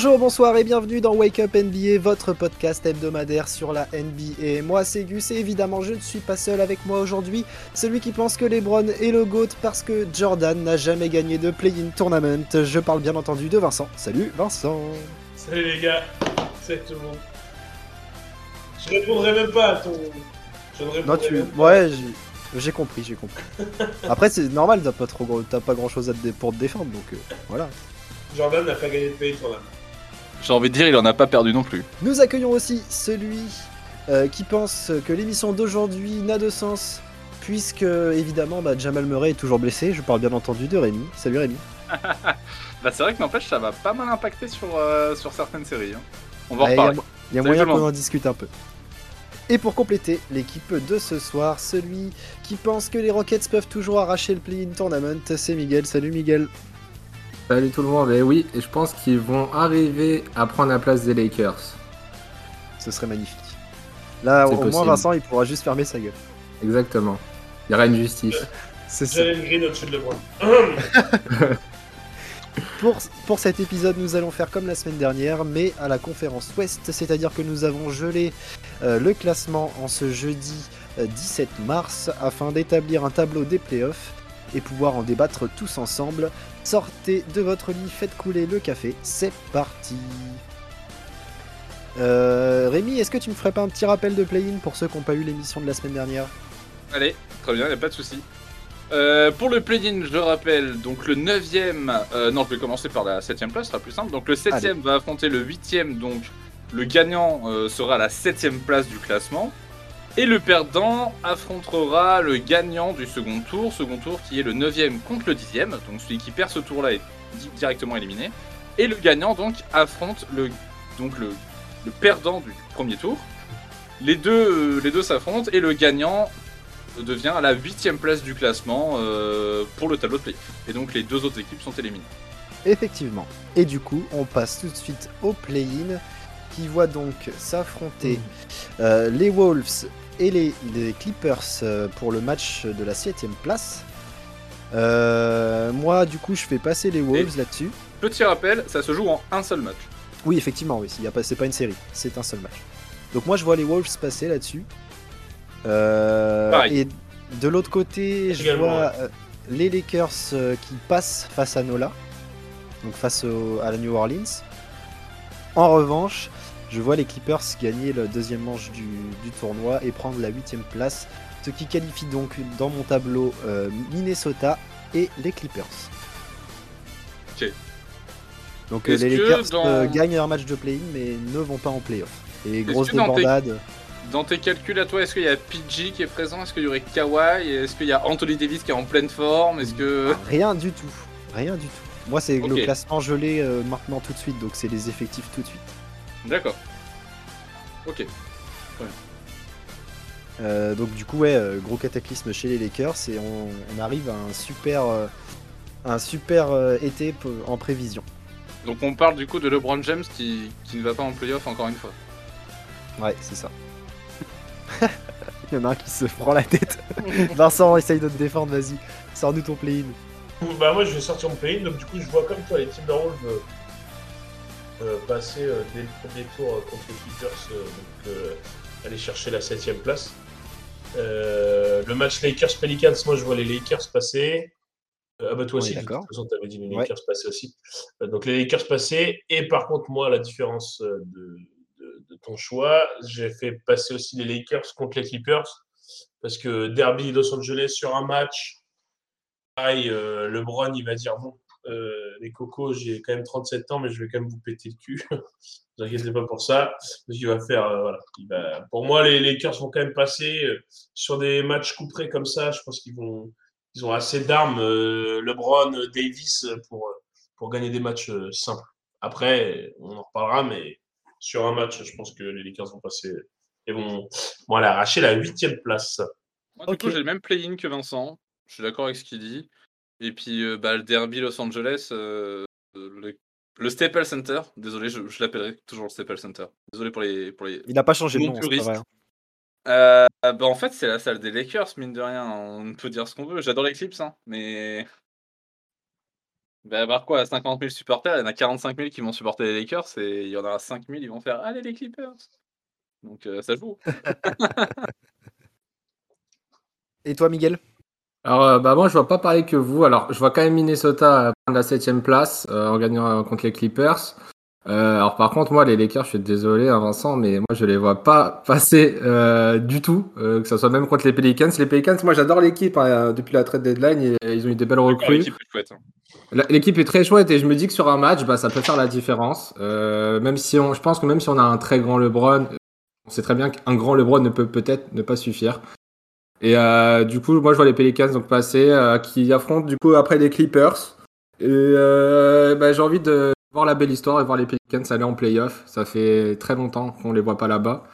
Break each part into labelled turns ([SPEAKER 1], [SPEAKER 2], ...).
[SPEAKER 1] Bonjour, bonsoir et bienvenue dans Wake Up NBA, votre podcast hebdomadaire sur la NBA. Moi c'est Gus et évidemment je ne suis pas seul avec moi aujourd'hui, celui qui pense que Lebron est le GOAT parce que Jordan n'a jamais gagné de play-in tournament. Je parle bien entendu de Vincent. Salut Vincent
[SPEAKER 2] Salut les gars, salut tout le monde. Je répondrai même pas à ton... Je ne
[SPEAKER 1] Non tu...
[SPEAKER 2] même pas.
[SPEAKER 1] Ouais, j'ai- j'ai compris, j'ai compris. Après c'est normal, t'as pas, trop... pas grand chose à te pour te défendre donc euh, voilà.
[SPEAKER 2] Jordan n'a pas gagné de pays tournament.
[SPEAKER 3] J'ai envie de dire, il en a pas perdu non plus.
[SPEAKER 1] Nous accueillons aussi celui euh, qui pense que l'émission d'aujourd'hui n'a de sens puisque évidemment bah, Jamal Murray est toujours blessé. Je parle bien entendu de Rémi. Salut Rémi.
[SPEAKER 3] Bah c'est vrai que n'empêche, ça va pas mal impacter sur, euh, sur certaines séries. hein. On va en
[SPEAKER 1] Ah, Il y a,
[SPEAKER 3] reparler.
[SPEAKER 1] y a moyen qu'on en discute un peu. Et pour compléter l'équipe de ce soir, celui qui pense que les Rockets peuvent toujours arracher le play-in tournament, c'est Miguel. Salut Miguel.
[SPEAKER 4] Salut tout le monde, et oui, et je pense qu'ils vont arriver à prendre la place des Lakers.
[SPEAKER 1] Ce serait magnifique. Là, au moins. Vincent, il pourra juste fermer sa gueule.
[SPEAKER 4] Exactement. Il y aura une justice.
[SPEAKER 1] C'est ça.
[SPEAKER 2] Green au-dessus de LeBron.
[SPEAKER 1] Pour, pour cet épisode, nous allons faire comme la semaine dernière, mais à la conférence Ouest, c'est-à-dire que nous avons gelé euh, le classement en ce jeudi euh, 17 mars afin d'établir un tableau des playoffs et pouvoir en débattre tous ensemble. Sortez de votre lit, faites couler le café, c'est parti. Euh, Rémi, est-ce que tu me ferais pas un petit rappel de play-in pour ceux qui n'ont pas eu l'émission de la semaine dernière?
[SPEAKER 3] Allez, très bien, y a pas de souci. Euh, pour le play-in, je rappelle, donc le 9ème, euh, non, je vais commencer par la 7ème place, ce sera plus simple. Donc le 7ème va affronter le 8ème, donc le gagnant euh, sera à la 7ème place du classement. Et le perdant affrontera le gagnant du second tour, second tour qui est le 9ème contre le 10ème, donc celui qui perd ce tour-là est di- directement éliminé. Et le gagnant donc affronte le, donc le, le perdant du premier tour. Les deux, euh, les deux s'affrontent et le gagnant devient à la huitième place du classement euh, pour le tableau de play. Et donc les deux autres équipes sont éliminées.
[SPEAKER 1] Effectivement. Et du coup, on passe tout de suite au play-in qui voit donc s'affronter euh, les Wolves et les, les Clippers euh, pour le match de la 7 place. Euh, moi, du coup, je fais passer les Wolves là-dessus.
[SPEAKER 3] Petit rappel, ça se joue en un seul match.
[SPEAKER 1] Oui, effectivement, oui. C'est pas une série, c'est un seul match. Donc moi, je vois les Wolves passer là-dessus. Euh, et de l'autre côté, je vois les Lakers qui passent face à Nola, donc face au- à la New Orleans. En revanche, je vois les Clippers gagner le deuxième manche du, du tournoi et prendre la huitième place, ce qui qualifie donc dans mon tableau euh, Minnesota et les Clippers.
[SPEAKER 3] Ok.
[SPEAKER 1] Donc euh, les Lakers
[SPEAKER 3] dans-
[SPEAKER 1] euh, gagnent leur match de play-in mais ne vont pas en playoff. Et grosse
[SPEAKER 3] dans
[SPEAKER 1] débandade.
[SPEAKER 3] Dans tes calculs à toi, est-ce qu'il y a PG qui est présent? Est-ce qu'il y aurait Kawhi? Est-ce qu'il y a Anthony Davis qui est en pleine forme? Est-ce que...
[SPEAKER 1] Rien du tout. Rien du tout. Moi, c'est le classement gelé euh, maintenant tout de suite, donc c'est les effectifs tout de suite.
[SPEAKER 3] D'accord. Ok.
[SPEAKER 1] Euh, donc du coup, ouais, euh, gros cataclysme chez les Lakers et on, on arrive à un super, euh, un super euh, été en prévision.
[SPEAKER 3] Donc on parle du coup de LeBron James qui, qui ne va pas en playoff encore une fois.
[SPEAKER 1] Ouais, c'est ça. Il y en a un qui se prend la tête. Vincent, essaye de te défendre, vas-y. Sors-nous ton play-in.
[SPEAKER 2] Bah moi je vais sortir mon play donc du coup je vois comme toi les Timberwolves passer euh, dès le premier tour euh, contre les Clippers, euh, donc euh, aller chercher la 7 place. Euh, le match Lakers-Pelicans, moi je vois les Lakers passer. Euh, ah bah toi aussi, de toute façon t'avais dit les
[SPEAKER 1] Ouais.
[SPEAKER 2] Lakers passer aussi. Euh, donc les Lakers passer, et par contre moi la différence euh, de, de- de ton choix, j'ai fait passer aussi les Lakers contre les Clippers, parce que Derby Los Angeles sur un match, pareil, euh, LeBron, il va dire bon, euh, les cocos, j'ai quand même 37 ans, mais je vais quand même vous péter le cul. ne vous inquiétez pas pour ça. Va faire, euh, voilà. Il va- Pour moi, les Lakers vont quand même passer euh, sur des matchs couperés comme ça. Je pense qu'ils vont, ils ont assez d'armes, euh, LeBron, Davis, pour, pour gagner des matchs euh, simples. Après, on en reparlera, mais sur un match, je pense que les Lakers vont passer et vont, vont aller arracher la huitième place.
[SPEAKER 3] Moi, du coup, j'ai le même play-in que Vincent. Je suis d'accord avec ce qu'il dit. Et puis, euh, bah, le derby Los Angeles, euh, le, le Staples Center. Désolé, je, je l'appellerai toujours le Staples Center. Désolé pour les. Pour les...
[SPEAKER 1] Il n'a pas changé de nom, c'est vrai.
[SPEAKER 3] Euh, bah, en fait, c'est la salle des Lakers, mine de rien. On peut dire ce qu'on veut. J'adore les Clips, hein, mais Bah, par quoi, 50 000 supporters, il y en a 45 000 qui vont supporter les Lakers et il y en aura 5 000 ils vont faire allez les Clippers. Donc ça joue.
[SPEAKER 1] Et toi, Miguel?
[SPEAKER 4] Alors, euh, bah, moi, je vois pas pareil que vous. Alors, je vois quand même Minnesota prendre la 7 place euh, en gagnant euh, contre les Clippers. Euh, alors, par contre, moi, les Lakers, je suis désolé, hein, Vincent, mais moi, je les vois pas passer euh, du tout, euh, que ce soit même contre les Pelicans. Les Pelicans, moi, j'adore l'équipe hein, depuis la trade deadline. et ils ont eu des belles recrues.
[SPEAKER 3] L'équipe est chouette. hein.
[SPEAKER 4] L'équipe est très chouette et je me dis que sur un match, bah, ça peut faire la différence. Euh, même si on, je pense que même si on a un très grand LeBron, euh, on sait très bien qu'un grand LeBron ne peut peut-être ne pas suffire. Et euh, du coup, moi je vois les Pelicans donc passer, euh, qui affrontent du coup après les Clippers. Et euh, bah, j'ai envie de voir la belle histoire et voir les Pelicans aller en playoff. Ça fait très longtemps qu'on les voit pas là-bas.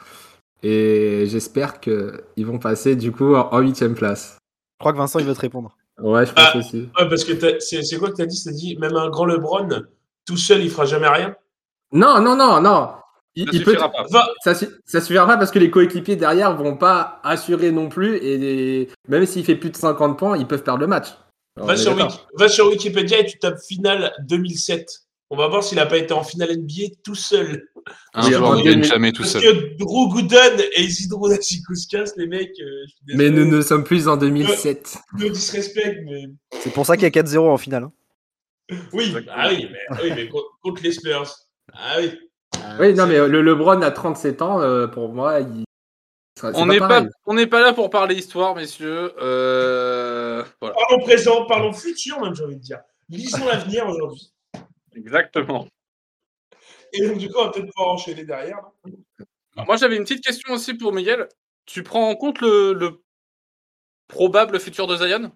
[SPEAKER 4] Et j'espère qu'ils vont passer du coup en huitième place.
[SPEAKER 1] Je crois que Vincent, il veut te répondre.
[SPEAKER 4] Ouais, je pense
[SPEAKER 2] Ah.
[SPEAKER 4] aussi.
[SPEAKER 2] Ouais, parce que c'est c'est quoi que t'as dit? T'as dit même un grand LeBron, tout seul, il fera jamais rien?
[SPEAKER 4] Non, non, non, non. Il,
[SPEAKER 3] Ça
[SPEAKER 4] il peut,
[SPEAKER 3] suffira pas.
[SPEAKER 2] Va,
[SPEAKER 4] ça, ça suffira pas parce que les coéquipiers derrière vont pas assurer non plus et les- même s'il fait plus de 50 points, ils peuvent perdre le match.
[SPEAKER 2] Va, sur
[SPEAKER 4] d'accord.
[SPEAKER 2] Wiki- va sur Wikipédia et tu tapes finale 2007. On va voir s'il n'a pas été en finale NBA tout seul.
[SPEAKER 3] Un ne gagne
[SPEAKER 4] 2000
[SPEAKER 3] jamais tout
[SPEAKER 2] Parce
[SPEAKER 3] seul.
[SPEAKER 2] que Drew Gooden et Isidro Nassikouskas, les mecs, euh,
[SPEAKER 4] Mais nous ne sommes plus en 2007.
[SPEAKER 2] no disrespect, mais
[SPEAKER 1] C'est pour ça qu'il y a 4-0 en finale. hein.
[SPEAKER 2] oui, ah oui, mais, oui, mais contre, contre les Spurs. Ah oui. Ah,
[SPEAKER 4] Oui, non, mais le LeBron à 37 ans, euh, pour moi, il.
[SPEAKER 3] On n'est pas,
[SPEAKER 4] pareil.
[SPEAKER 3] on n'est pas là pour parler histoire, messieurs. Euh, Voilà,
[SPEAKER 2] Parlons présent, parlons futur, même, j'ai envie de dire. Lisons l'avenir aujourd'hui.
[SPEAKER 3] exactement.
[SPEAKER 2] Et donc, du coup, on va peut-être pouvoir enchaîner derrière.
[SPEAKER 3] Alors, moi, j'avais une petite question aussi pour Miguel. Tu prends en compte le, le probable futur de Zion?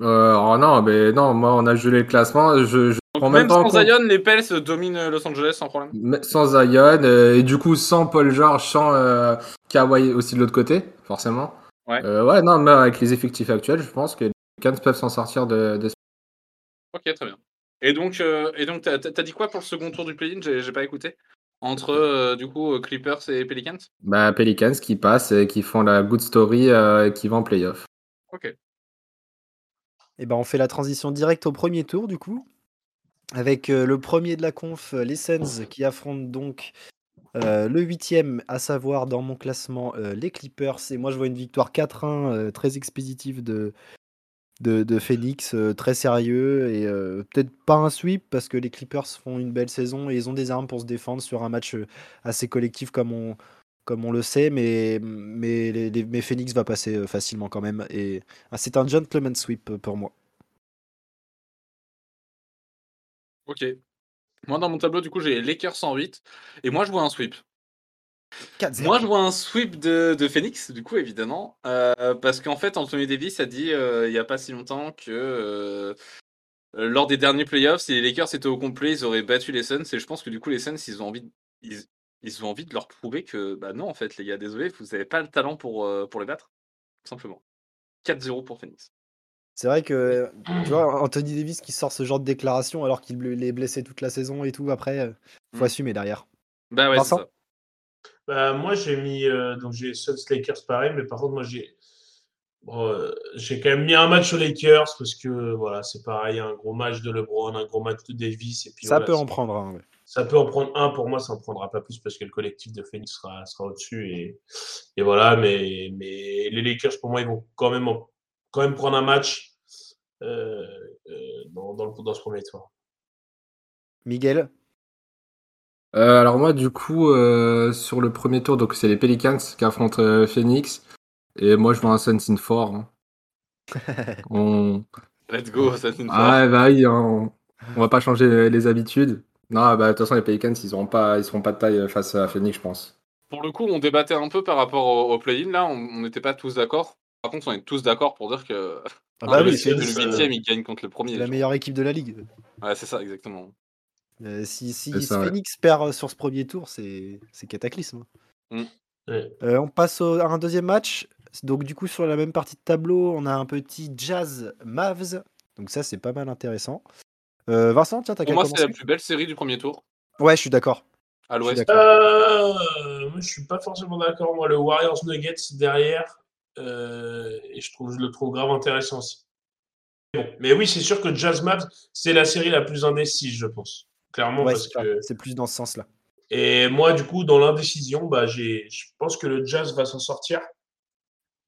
[SPEAKER 4] Euh, oh non, mais non, moi, on a gelé le classement. Je, je prends
[SPEAKER 3] Donc,
[SPEAKER 4] même,
[SPEAKER 3] sans
[SPEAKER 4] compte.
[SPEAKER 3] Zion, les Pels dominent Los Angeles sans problème.
[SPEAKER 4] Mais Sans Zion, euh, et du coup, sans Paul George, sans euh, Kawhi aussi de l'autre côté, forcément.
[SPEAKER 3] Ouais.
[SPEAKER 4] Euh, ouais, non, mais avec les effectifs actuels, je pense que les Pelicans peuvent s'en sortir de, de ce
[SPEAKER 3] Ok, très bien. Et donc, euh, et donc, t'as dit quoi pour le second tour du play-in? J'ai pas écouté. Entre euh, du coup euh, Clippers et Pelicans?
[SPEAKER 4] Bah, Pelicans qui passent et qui font la good story euh, et qui vont en playoff.
[SPEAKER 3] Ok.
[SPEAKER 1] Et ben on fait la transition directe au premier tour du coup. Avec euh, le premier de la conf, euh, les Suns qui affrontent donc euh, le huitième, à savoir dans mon classement les Clippers. Et moi je vois une victoire 4-1 euh, très expéditive de, de, de Phoenix, très sérieux. Et peut-être pas un sweep parce que les Clippers font une belle saison et ils ont des armes pour se défendre sur un match assez collectif comme on, comme on le sait. Mais, mais, les, les- mais Phoenix va passer euh, facilement quand même. Et ah, c'est un gentleman sweep euh, pour moi.
[SPEAKER 3] Ok. Moi, dans mon tableau, du coup, j'ai Lakers en 8. Et moi, je vois un sweep.
[SPEAKER 1] 4-0.
[SPEAKER 3] Moi, je vois un sweep de, de Phoenix, du coup, évidemment. euh, parce qu'en fait, Anthony Davis a dit euh, il n'y a pas si longtemps que euh, lors des derniers playoffs, si les Lakers étaient au complet, ils auraient battu les Suns. Et je pense que du coup, les Suns, ils ont envie, de- ils, ils ont envie de leur prouver que, bah non, en fait, les gars, désolé, vous n'avez pas le talent pour, euh, pour les battre. Tout simplement. 4-0 pour Phoenix.
[SPEAKER 1] C'est vrai que, tu vois, Anthony Davis qui sort ce genre de déclaration alors qu'il est blessé toute la saison et tout, après, faut
[SPEAKER 3] Mm.
[SPEAKER 1] assumer derrière.
[SPEAKER 3] Bah ouais, c'est
[SPEAKER 1] Vincent?
[SPEAKER 3] ça.
[SPEAKER 2] Bah, moi, j'ai mis. euh, donc, j'ai Suns Lakers pareil, mais par contre, moi, j'ai. bon, euh, j'ai quand même mis un match aux Lakers parce que voilà, c'est pareil, un gros match de LeBron, un gros match de Davis. Et puis,
[SPEAKER 1] Ça
[SPEAKER 2] voilà,
[SPEAKER 1] peut en prendre un. ouais.
[SPEAKER 2] Ça peut en prendre un pour moi, ça en prendra pas plus parce que le collectif de Phoenix sera, sera au-dessus. Et, et voilà, mais, mais les Lakers, pour moi, ils vont quand même, quand même prendre un match euh, euh, dans, dans, le- dans ce premier tour.
[SPEAKER 1] Miguel,
[SPEAKER 4] Euh, alors moi, du coup, euh, sur le premier tour, donc c'est les Pelicans qui affrontent euh, Phoenix. Et moi, je vois un Suns in 4. hein. On...
[SPEAKER 3] Let's go, ça c'est une
[SPEAKER 4] Ah, bah oui, hein, on... on va pas changer les habitudes. Non, bah de toute façon, les Pelicans, ils auront pas, ils seront pas de taille face à Phoenix, je pense.
[SPEAKER 3] Pour le coup, on débattait un peu par rapport au, au play-in. Là, on n'était pas tous d'accord. Par contre, on est tous d'accord pour dire que
[SPEAKER 1] ah
[SPEAKER 2] Ah,
[SPEAKER 1] bah oui,
[SPEAKER 3] le
[SPEAKER 2] ça-
[SPEAKER 3] huitième, il gagne contre le premier.
[SPEAKER 1] c'est la meilleure équipe de la ligue.
[SPEAKER 3] Ouais, c'est ça, exactement.
[SPEAKER 1] Euh, si
[SPEAKER 4] ouais.
[SPEAKER 1] Phoenix perd euh, sur ce premier tour, c'est cataclysme.
[SPEAKER 2] Ouais.
[SPEAKER 1] Euh, on passe au- à un deuxième match. Donc du coup sur la même partie de tableau, on a un petit Jazz Mavs. Donc ça c'est pas mal intéressant. Euh, Vincent, tiens, t'as
[SPEAKER 3] Pour
[SPEAKER 1] qu'à
[SPEAKER 3] moi, c'est la plus belle série du premier tour.
[SPEAKER 1] Ouais, je suis d'accord.
[SPEAKER 3] À l'ouest.
[SPEAKER 1] d'accord.
[SPEAKER 2] Euh, moi, je suis pas forcément d'accord. Moi, le Warriors Nuggets derrière, euh, et je trouve, je le trouve grave intéressant aussi. bon. Mais oui, c'est sûr que Jazz Mavs, c'est la série la plus indécise, je pense. Clairement,
[SPEAKER 1] Ouais,
[SPEAKER 2] parce que.
[SPEAKER 1] C'est plus dans ce sens-là.
[SPEAKER 2] Et moi, du coup, dans l'indécision, bah, j'ai, je pense que le Jazz va s'en sortir.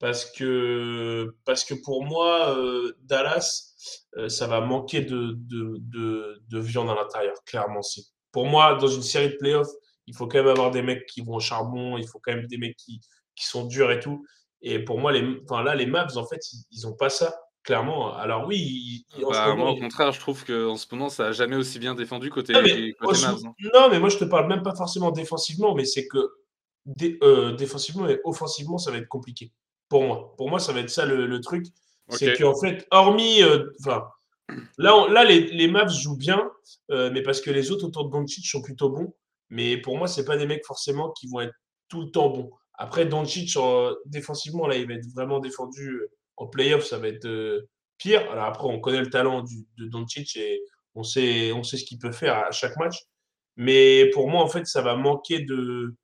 [SPEAKER 2] Parce que, parce que pour moi, euh, Dallas, euh, ça va manquer de, de, de, de viande à l'intérieur, clairement. C'est, pour moi, dans une série de playoffs, il faut quand même avoir des mecs qui vont au charbon, il faut quand même des mecs qui, qui sont durs et tout. Et pour moi, les, enfin, là, les Mavs, en fait, ils, ils ont pas ça, clairement. Alors oui, ce
[SPEAKER 3] Bah,
[SPEAKER 2] moment,
[SPEAKER 3] moi, au contraire, je trouve qu'en ce moment, ça a jamais aussi bien défendu côté,
[SPEAKER 2] Non, mais,
[SPEAKER 3] côté Mavs. hein.
[SPEAKER 2] non, mais moi, je te parle même pas forcément défensivement, mais c'est que dé- euh, défensivement et offensivement, ça va être compliqué. Pour moi. Pour moi, ça va être ça le, le truc. C'est qu'en fait, hormis. euh, là, on- là les, les Mavs jouent bien, euh, mais parce que les autres autour de Doncic sont plutôt bons. Mais pour moi, c'est pas des mecs forcément qui vont être tout le temps bons. Après, Doncic, euh, défensivement, là, il va être vraiment défendu euh, en playoff, ça va être pire. Alors après, on connaît le talent du, de Doncic et on sait, on sait ce qu'il peut faire à chaque match. Mais pour moi, en fait, ça va manquer de,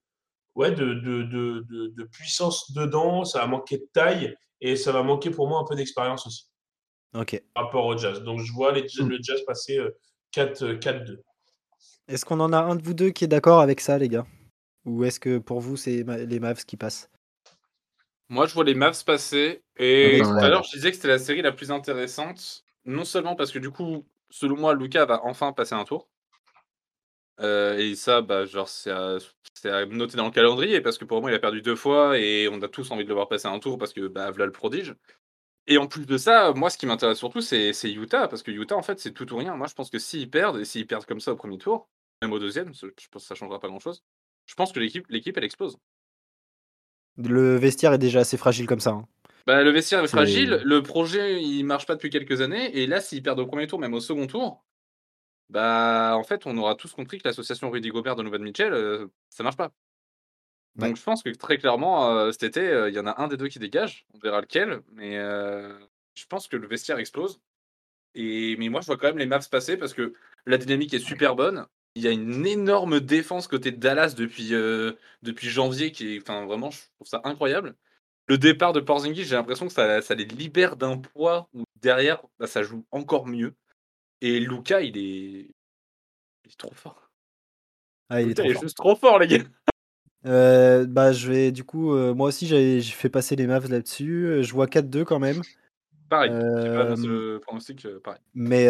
[SPEAKER 2] ouais, de, de, de, de, de puissance dedans, ça va manquer de taille et ça va manquer pour moi un peu d'expérience aussi
[SPEAKER 1] Ok.
[SPEAKER 2] par rapport au jazz. Donc je vois les,
[SPEAKER 1] Mm.
[SPEAKER 2] le jazz passer euh, 4, euh, 4-2.
[SPEAKER 1] Est-ce qu'on en a un de vous deux qui est d'accord avec ça, les gars? Ou est-ce que pour vous, c'est les Mavs qui passent?
[SPEAKER 3] Moi, je vois les Mavs passer. Et tout à l'heure, je disais que c'était la série la plus intéressante. Non seulement parce que du coup, selon moi, Lucas va enfin passer un tour. Et ça, bah, genre, c'est à, c'est à noter dans le calendrier parce que pour moi, il a perdu deux fois et on a tous envie de le voir passer un tour parce que, bah, voilà le prodige. Et en plus de ça, moi, ce qui m'intéresse surtout, c'est c'est Utah parce que Utah, en fait, c'est tout ou rien. Moi, je pense que s'ils perdent et s'ils perdent comme ça au premier tour, même au deuxième, je je pense que ça changera pas grand-chose. Je pense que l'équipe, l'équipe, elle explose.
[SPEAKER 1] Le vestiaire est déjà assez fragile comme ça. hein.
[SPEAKER 3] Bah, le vestiaire est
[SPEAKER 1] C'est-
[SPEAKER 3] fragile, le projet il marche pas depuis quelques années, et là s'ils perdent au premier tour, même au second tour, bah en fait on aura tous compris que l'association Rudy Gobert Donovan Mitchell, euh, ça marche pas. Donc je pense que très clairement euh, cet été, euh, il y en a un des deux qui dégage, on verra lequel, mais euh, je pense que le vestiaire explose. Et mais moi je vois quand même les Mavs passer parce que la dynamique est super bonne. Il y a une énorme défense côté de Dallas depuis, euh, depuis janvier qui est, enfin vraiment, je trouve ça incroyable. Le départ de Porzingis, j'ai l'impression que ça, ça les libère d'un poids où derrière, bah, ça joue encore mieux. Et Luca, il est, il est trop fort.
[SPEAKER 1] Ah, il est trop
[SPEAKER 3] il est
[SPEAKER 1] fort.
[SPEAKER 3] juste trop fort, les gars.
[SPEAKER 1] Euh, bah, je vais du coup, euh, moi aussi, j'ai fait passer les Mavs là-dessus. Euh, Je vois 4-2 quand même.
[SPEAKER 3] Pareil.
[SPEAKER 1] Euh,
[SPEAKER 3] pronostic.
[SPEAKER 1] Mais,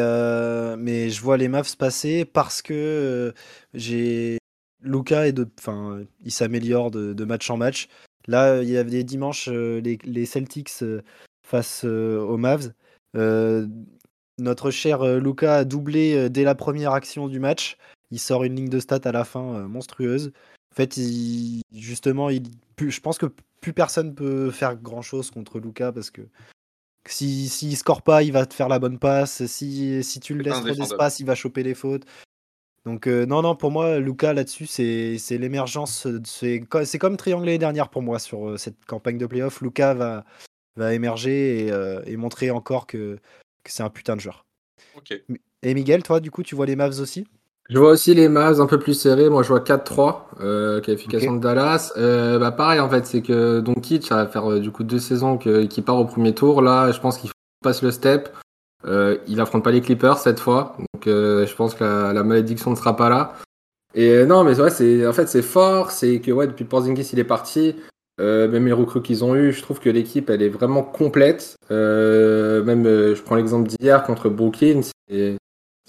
[SPEAKER 1] mais je vois les Mavs passer parce que j'ai Luca et de, enfin, il s'améliore de, de match en match. Là, il y avait dimanches les, les Celtics face aux Mavs. Notre cher euh, Luca a doublé euh, dès la première action du match. Il sort une ligne de stats à la fin euh, monstrueuse. En fait, il- justement, il, je pense que plus personne peut faire grand chose contre Luca parce que si s'il score pas, il va te faire la bonne passe. Si, si tu le laisses trop d'espace, il va choper les fautes. Donc euh, non, non, pour moi, Luca là-dessus, c'est l'émergence. C'est co- c'est comme Triangle l'année dernière pour moi sur euh, cette campagne de playoff. Luca va, va émerger et, euh, et montrer encore que, que c'est un putain de joueur. Et Miguel, toi, du coup, tu vois les Mavs aussi?
[SPEAKER 4] Je vois aussi les Mavs un peu plus serrés. Moi, je vois 4-3, euh, qualification de Dallas. Euh, bah, pareil, en fait, c'est que Doncic, ça va faire euh, du coup deux saisons qu'il part au premier tour. Là, je pense qu'il passe le step. Euh, il affronte pas les Clippers cette fois. Donc, euh, je pense que la, la malédiction ne sera pas là. Et euh, non, mais ouais, c'est en fait c'est fort. C'est que ouais, depuis Porzingis il est parti, euh, même les recrues qu'ils ont eu, je trouve que l'équipe elle est vraiment complète. Euh, même, euh, je prends l'exemple d'hier contre Brooklyn. c'était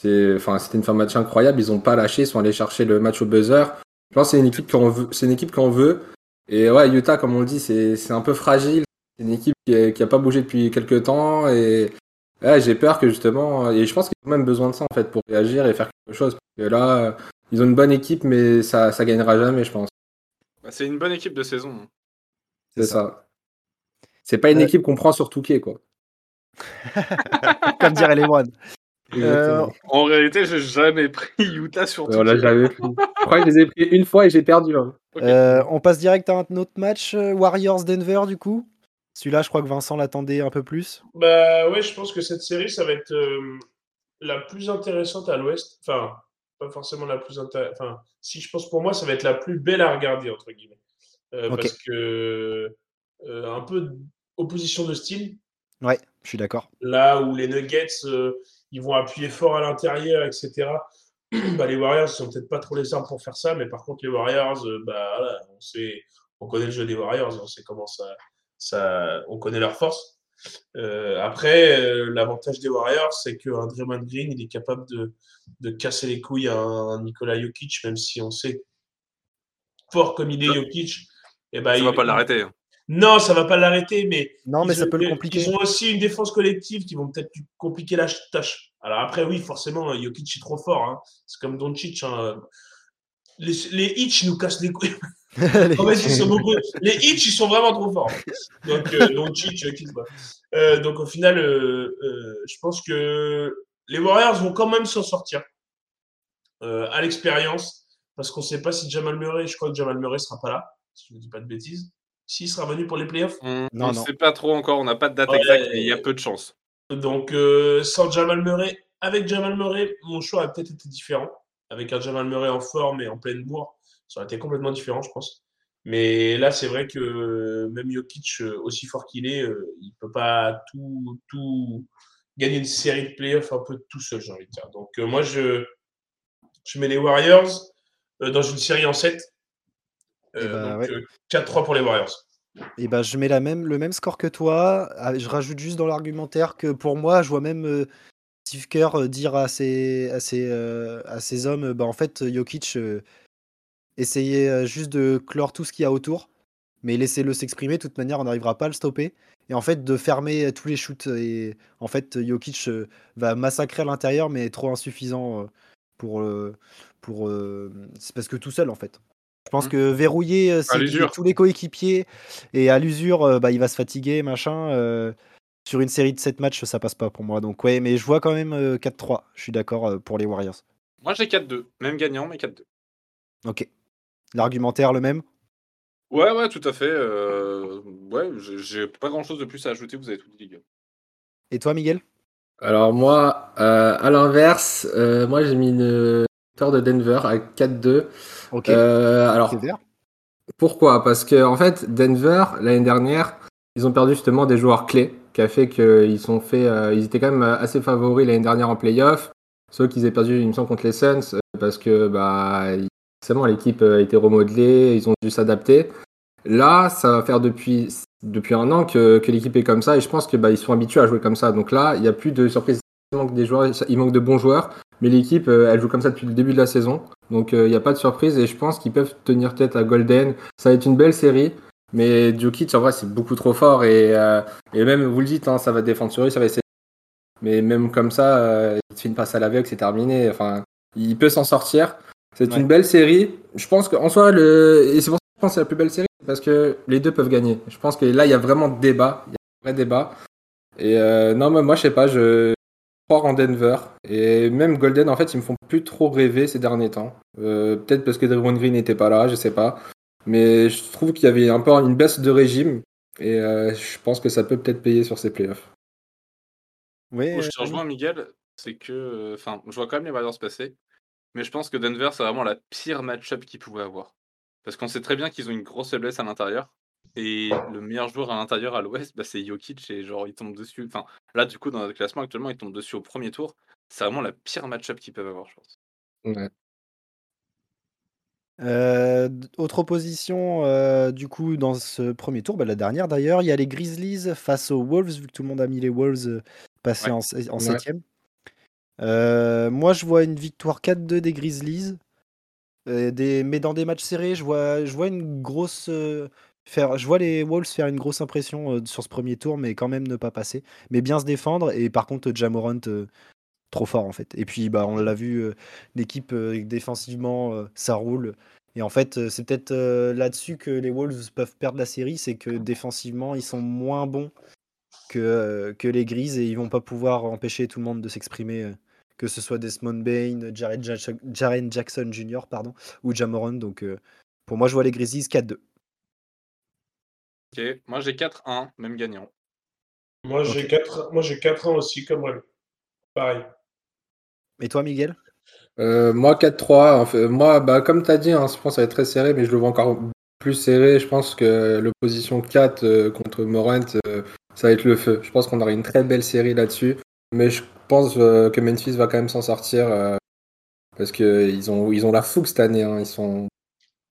[SPEAKER 4] une fin de match incroyable. Ils ont pas lâché, ils sont allés chercher le match au buzzer. Je pense que c'est une équipe qu'on veut. C'est une équipe qu'on veut. Et ouais, Utah, comme on le dit, c'est, un peu fragile. C'est une équipe qui, qui a pas bougé depuis quelques temps. Et ouais, j'ai peur que justement, et je pense qu'ils ont même besoin de ça en fait pour réagir et faire quelque chose. Parce que là, ils ont une bonne équipe, mais ça, ça gagnera jamais, je pense.
[SPEAKER 3] Bah, c'est une bonne équipe de saison.
[SPEAKER 4] C'est ça. C'est pas une
[SPEAKER 1] Euh,
[SPEAKER 4] équipe qu'on prend sur Touquet, quoi.
[SPEAKER 1] Comme dirait les Moines.
[SPEAKER 4] Exactement.
[SPEAKER 3] En réalité, j'ai jamais pris Utah sur
[SPEAKER 4] on l'a
[SPEAKER 3] Touquet.
[SPEAKER 4] jamais pris. Je crois que je les ai pris une fois et j'ai perdu. hein.
[SPEAKER 1] Euh, on passe direct à un autre match, euh, Warriors-Denver, du coup. Celui-là, je crois que Vincent l'attendait un peu plus.
[SPEAKER 2] Bah ouais, je pense que cette série, ça va être euh, la plus intéressante à l'Ouest. Enfin, pas forcément la plus intéressante. Enfin, si je pense pour moi, ça va être la plus belle à regarder, entre guillemets. Euh. Parce que euh, un peu opposition de style.
[SPEAKER 1] Ouais, je suis d'accord.
[SPEAKER 2] Là où les Nuggets, euh, ils vont appuyer fort à l'intérieur, etc. bah, les Warriors sont peut-être pas trop les armes pour faire ça, mais par contre, les Warriors, bah, voilà, on, sait, on connaît le jeu des Warriors, on sait comment ça, ça on connaît leur force. Euh, après, euh, l'avantage des Warriors, c'est qu'un Draymond Green, il est capable de, de casser les couilles à un Nikola Jokic, même si on sait fort comme il est Jokic. Et bah,
[SPEAKER 3] Ça
[SPEAKER 2] il
[SPEAKER 3] va pas l'arrêter. hein.
[SPEAKER 2] Non, ça va pas l'arrêter, mais
[SPEAKER 1] Non, mais
[SPEAKER 2] ils
[SPEAKER 1] ça
[SPEAKER 2] ont-
[SPEAKER 1] peut le compliquer.
[SPEAKER 2] Ils ont aussi une défense collective qui vont peut-être compliquer la tâche. Alors après, oui, forcément, Jokic est trop fort. hein. C'est comme Doncic. hein. Les, les Hitch nous cassent les couilles.
[SPEAKER 1] Les-
[SPEAKER 2] En fait, ils sont. Les Hitch, ils sont vraiment trop forts. Donc, euh, Doncic, Jokic, bah. Euh, donc au final, euh, euh, je pense que les Warriors vont quand même s'en sortir euh, à l'expérience, parce qu'on ne sait pas si Jamal Murray, je crois que Jamal Murray sera pas là, si je ne dis pas de bêtises. S'il sera venu pour les playoffs.
[SPEAKER 3] On
[SPEAKER 1] Non,
[SPEAKER 3] ne sait pas trop encore, on n'a pas de date
[SPEAKER 2] Ouais.
[SPEAKER 3] exacte, mais il y a peu de chances.
[SPEAKER 2] Donc, euh, sans Jamal Murray, avec Jamal Murray, mon choix a peut-être été différent. Avec un Jamal Murray en forme et en pleine bourre, ça aurait été complètement différent, je pense. Mais là, c'est vrai que même Jokic, euh, aussi fort qu'il est, euh, il peut pas tout, tout gagner une série de playoffs un peu tout seul, j'ai envie de dire. Donc, euh, moi, je, je mets les Warriors euh, dans une série en 7.
[SPEAKER 1] Eh bah,
[SPEAKER 2] donc,
[SPEAKER 1] ouais.
[SPEAKER 2] euh, 4-3 pour les Warriors.
[SPEAKER 1] Et ben, je mets la même, le même score que toi. Ah, Je rajoute juste dans l'argumentaire que pour moi, je vois même euh, Steve Kerr euh, dire à ses, à ses, euh, à ses hommes euh, bah, en fait, Jokic, euh, essayez euh, juste de clore tout ce qu'il y a autour, mais laissez-le s'exprimer. De toute manière, on n'arrivera pas à le stopper. Et en fait, de fermer euh, tous les shoots. Et en fait, Jokic euh, va massacrer à l'intérieur, mais trop insuffisant euh, pour. euh, pour euh, c'est parce que tout seul, en fait. Je pense
[SPEAKER 3] Mhm.
[SPEAKER 1] que verrouiller euh, tous les coéquipiers et à l'usure, euh, bah, il va se fatiguer, machin. euh, sur une série de 7 matchs, ça passe pas pour moi. Donc, ouais, mais je vois quand même euh, 4-3. Je suis d'accord euh, pour les Warriors.
[SPEAKER 3] Moi j'ai 4-2, même gagnant, mais 4-2.
[SPEAKER 1] Ok. L'argumentaire, le même?
[SPEAKER 3] Ouais, ouais, tout à fait. euh, Ouais, j'ai- j'ai pas grand chose de plus à ajouter, vous avez tout dit, les gars.
[SPEAKER 1] Et toi, Miguel?
[SPEAKER 4] Alors moi, euh, à l'inverse, euh, moi j'ai mis une victoire de Denver à 4-2.
[SPEAKER 1] Ok.
[SPEAKER 4] Euh, alors pourquoi? Parce que en fait, Denver l'année dernière, ils ont perdu justement des joueurs clés, qui a fait qu'ils sont fait, euh, ils étaient quand même assez favoris l'année dernière en playoff. Sauf qu'ils avaient perdu, me semble, contre les Suns, euh, parce que bah, forcément l'équipe a été remodelée, ils ont dû s'adapter. Là, ça va faire depuis depuis un an que, que l'équipe est comme ça, et je pense que bah, ils sont habitués à jouer comme ça. Donc là, il n'y a plus de surprise. Il manque des joueurs, il manque de bons joueurs, mais l'équipe, euh, elle joue comme ça depuis le début de la saison. Donc euh, il n'y a pas de surprise, et je pense qu'ils peuvent tenir tête à Golden. Ça va être une belle série. Mais Jokic, en vrai, c'est beaucoup trop fort. Et, euh, et même, vous le dites, hein, ça va défendre sur lui, ça va essayer. Mais même comme ça, euh, il te fait une passe à l'aveugle, c'est terminé. Enfin, il peut s'en sortir. C'est
[SPEAKER 1] Ouais.
[SPEAKER 4] une belle série. Je pense qu'en soi, le... et c'est pour ça que je pense que c'est la plus belle série, parce que les deux peuvent gagner. Je pense que là, il y a vraiment débat. Il y a un vrai débat. Et euh, non, mais moi, je sais pas, je en Denver. Et même Golden, en fait, ils me font plus trop rêver ces derniers temps. Euh, Peut-être parce que Draymond Green n'était pas là, je sais pas. Mais je trouve qu'il y avait un peu une baisse de régime. Et euh, je pense que ça peut peut-être payer sur ces playoffs.
[SPEAKER 1] Oui.
[SPEAKER 3] Moi, je te rejoins, Miguel. C'est que. euh, Enfin, je vois quand même les Warriors passer. Mais je pense que Denver, c'est vraiment la pire match-up qu'ils pouvaient avoir. Parce qu'on sait très bien qu'ils ont une grosse faiblesse à l'intérieur. Et le meilleur joueur à l'intérieur à l'ouest, bah, c'est Jokic. Et genre, il tombe dessus. Enfin, là, du coup, dans notre classement actuellement, il tombe dessus au premier tour. C'est vraiment la pire match-up qu'ils peuvent avoir, je pense.
[SPEAKER 4] Ouais.
[SPEAKER 1] Euh, autre opposition, euh, du coup, dans ce premier tour, bah, la dernière d'ailleurs, il y a les Grizzlies face aux Wolves, vu que tout le monde a mis les Wolves euh, passer
[SPEAKER 3] Ouais.
[SPEAKER 1] en, en
[SPEAKER 4] Ouais.
[SPEAKER 1] septième. Euh, moi, je vois une victoire 4-2 des Grizzlies, euh, des, mais dans des matchs serrés, je vois, je vois une grosse. Je vois les Wolves faire une grosse impression sur ce premier tour, mais quand même ne pas passer. Mais bien se défendre, et par contre, euh, trop fort en fait. Et puis bah on l'a vu, l'équipe défensivement ça roule. Et en fait c'est peut-être là-dessus que les Wolves peuvent perdre la série, c'est que défensivement ils sont moins bons que, les Grises et ils vont pas pouvoir empêcher tout le monde de s'exprimer. que ce soit Desmond Bain, Jaren Jackson Jr. Ou Jamoran. Donc euh, pour moi je vois les Grizzlies 4-2.
[SPEAKER 3] Ok, moi j'ai 4-1, même gagnant.
[SPEAKER 2] Moi, j'ai 4 moi, j'ai 4 ans aussi, comme moi. Pareil.
[SPEAKER 1] Et toi Miguel?
[SPEAKER 4] Euh, moi, 4-3. En fait, moi, bah, comme tu as dit, hein, je pense que ça va être très serré, mais je le vois encore plus serré. Je pense que l'opposition 4 euh, contre Morant, euh, ça va être le feu. Je pense qu'on aura une très belle série là-dessus. Mais je pense euh, que Memphis va quand même s'en sortir euh, parce qu'ils ont, ils ont la fougue cette année. Hein. Ils, sont,